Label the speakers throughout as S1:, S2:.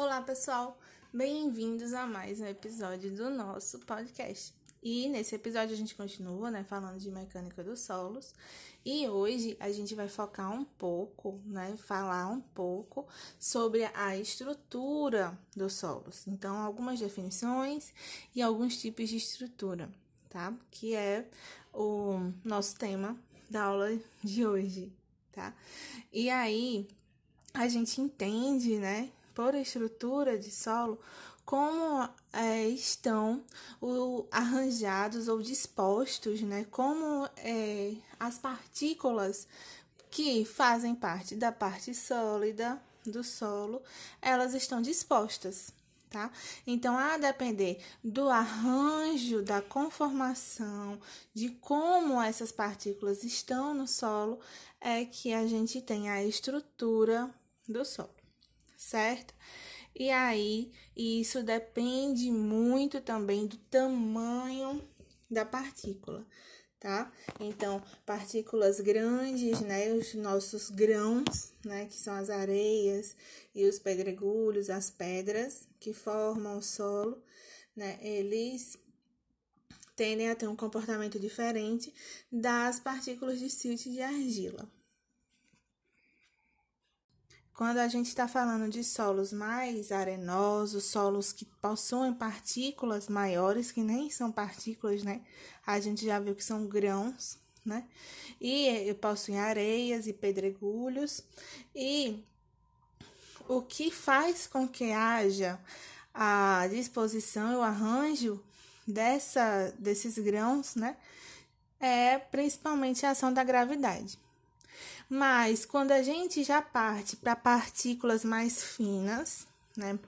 S1: Olá, pessoal! Bem-vindos a mais um episódio do nosso podcast. E nesse episódio a gente continua, né, falando de mecânica dos solos. E hoje a gente vai focar um pouco, né, falar um pouco sobre a estrutura dos solos. Então, algumas definições e alguns tipos de estrutura, tá? Que é o nosso tema da aula de hoje, tá? E aí a gente entende, né, por estrutura de solo, como é, estão o, arranjados ou dispostos, né? Como é, as partículas que fazem parte da parte sólida do solo, elas estão dispostas, tá? Então, a depender do arranjo, da conformação, de como essas partículas estão no solo, é que a gente tem a estrutura do solo certo? E aí, isso depende muito também do tamanho da partícula, tá? Então, partículas grandes, né, os nossos grãos, né, que são as areias e os pedregulhos, as pedras que formam o solo, né, eles tendem a ter um comportamento diferente das partículas de silt de argila. Quando a gente está falando de solos mais arenosos, solos que possuem partículas maiores, que nem são partículas, né? A gente já viu que são grãos, né? E possuem areias e pedregulhos. E o que faz com que haja a disposição e o arranjo dessa, desses grãos, né? É principalmente a ação da gravidade. Mas quando a gente já parte para partículas mais finas, né,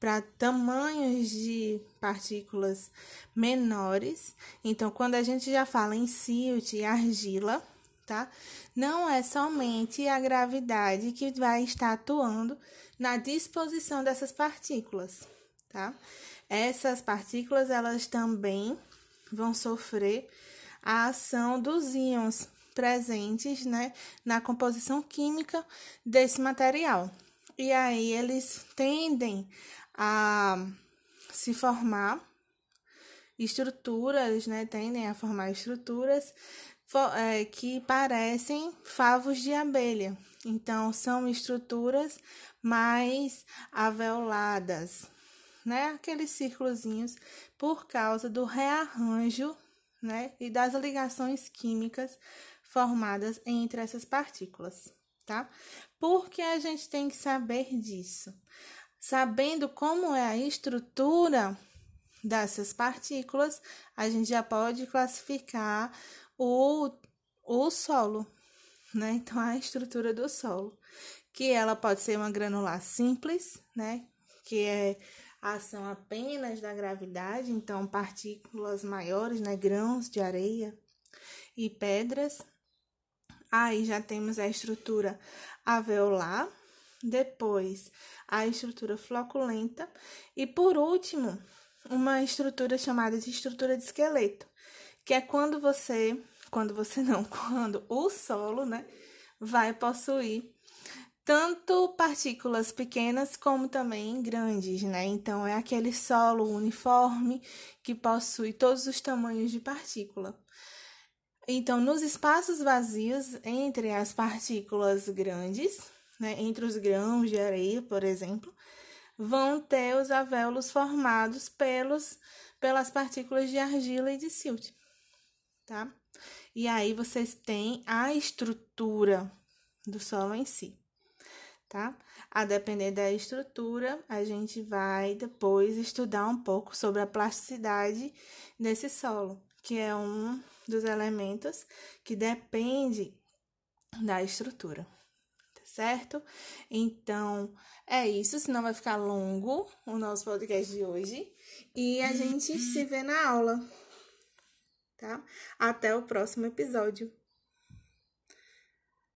S1: para tamanhos de partículas menores, então quando a gente já fala em silt e argila, tá? Não é somente a gravidade que vai estar atuando na disposição dessas partículas, tá? Essas partículas elas também vão sofrer a ação dos íons presentes né, na composição química desse material. E aí eles tendem a se formar estruturas, né, tendem a formar estruturas é, que parecem favos de abelha. Então, são estruturas mais aveoladas, né? Aqueles círculozinhos por causa do rearranjo, né? E das ligações químicas formadas entre essas partículas, tá? Porque a gente tem que saber disso. Sabendo como é a estrutura dessas partículas, a gente já pode classificar o, o solo, né? Então, a estrutura do solo, que ela pode ser uma granular simples, né? Que é a ação apenas da gravidade, então partículas maiores, né? Grãos de areia e pedras, Aí já temos a estrutura alveolar, depois a estrutura floculenta e por último, uma estrutura chamada de estrutura de esqueleto, que é quando você, quando você não, quando o solo, né, vai possuir tanto partículas pequenas como também grandes, né? Então é aquele solo uniforme que possui todos os tamanhos de partícula. Então, nos espaços vazios entre as partículas grandes, né, entre os grãos de areia, por exemplo, vão ter os alvéolos formados pelos, pelas partículas de argila e de silt, tá? E aí vocês têm a estrutura do solo em si, tá? A depender da estrutura, a gente vai depois estudar um pouco sobre a plasticidade desse solo, que é um dos elementos que depende da estrutura, tá certo? Então, é isso, senão vai ficar longo o nosso podcast de hoje e a gente se vê na aula, tá? Até o próximo episódio.